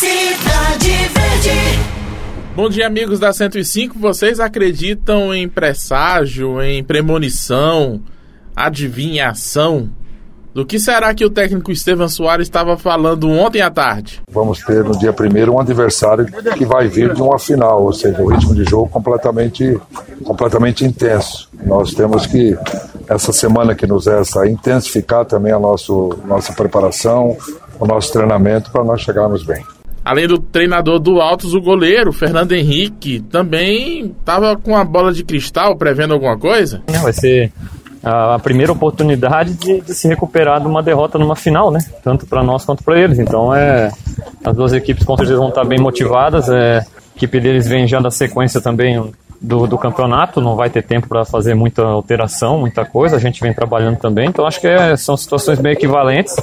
Cidade Verde. Bom dia, amigos da 105. Vocês acreditam em presságio, em premonição, adivinhação? Do que será que o técnico Estevam Soares estava falando ontem à tarde? Vamos ter no dia primeiro um adversário que vai vir de uma final, ou seja, o ritmo de jogo completamente, completamente intenso. Nós temos que, essa semana que nos resta, intensificar também a nosso, nossa preparação, o nosso treinamento para nós chegarmos bem. Além do treinador do Altos, o goleiro, Fernando Henrique, também estava com a bola de cristal prevendo alguma coisa? Vai ser a primeira oportunidade de, de, se recuperar de uma derrota numa final, né? Tanto para nós quanto para eles. Então, é, as duas equipes com certeza vão estar bem motivadas. É, a equipe deles vem já da sequência também do, do campeonato, não vai ter tempo para fazer muita alteração, muita coisa. A gente vem trabalhando também. Então, acho que é, são situações bem equivalentes,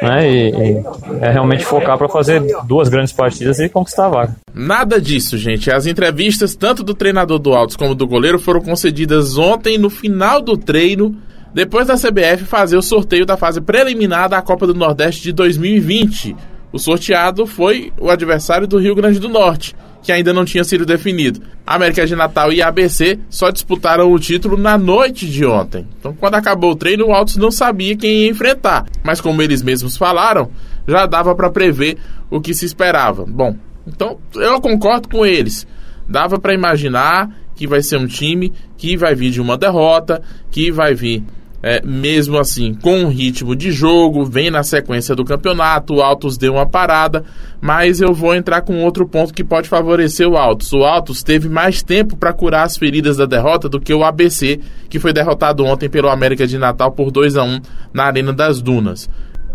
né? E, e é realmente focar para fazer duas grandes partidas e conquistar a vaga. Nada disso, gente. As entrevistas, tanto do treinador do Altos como do goleiro, foram concedidas ontem no final do treino, depois da CBF fazer o sorteio da fase preliminar da Copa do Nordeste de 2020. O sorteado foi o adversário do Rio Grande do Norte, que ainda não tinha sido definido. A América de Natal e ABC só disputaram o título na noite de ontem. Então, quando acabou o treino, o Altos não sabia quem ia enfrentar. Mas como eles mesmos falaram, já dava para prever o que se esperava. Bom, então, eu concordo com eles. Dava para imaginar que vai ser um time que vai vir de uma derrota, que vai vir é, mesmo assim com um ritmo de jogo, vem na sequência do campeonato, o Altos deu uma parada, mas eu vou entrar com outro ponto que pode favorecer o Altos. O Altos teve mais tempo para curar as feridas da derrota do que o ABC, que foi derrotado ontem pelo América de Natal por 2 a 1 na Arena das Dunas.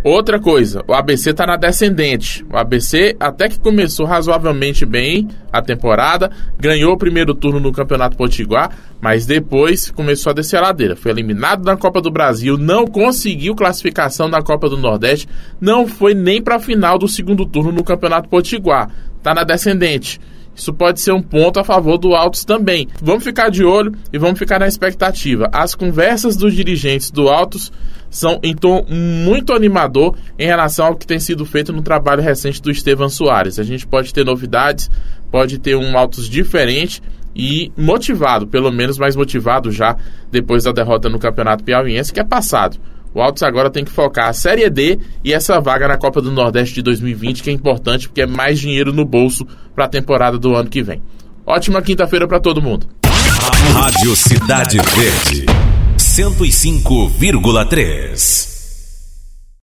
Outra coisa, o ABC está na descendente. O ABC até que começou razoavelmente bem a temporada, ganhou o primeiro turno no Campeonato Potiguar, mas depois começou a descer a ladeira. Foi eliminado na Copa do Brasil, não conseguiu classificação na Copa do Nordeste, não foi nem para a final do segundo turno no Campeonato Potiguar. Está na descendente. Isso pode ser um ponto a favor do Altos também. Vamos ficar de olho e vamos ficar na expectativa. As conversas dos dirigentes do Altos são em tom muito animador em relação ao que tem sido feito no trabalho recente do Estevam Soares. A gente pode ter novidades, pode ter um Altos diferente e motivado, pelo menos mais motivado já depois da derrota no Campeonato Piauiense, que é passado. O Altos agora tem que focar a Série D e essa vaga na Copa do Nordeste de 2020, que é importante porque é mais dinheiro no bolso para a temporada do ano que vem. Ótima quinta-feira para todo mundo. Rádio Cidade Verde, 105,3.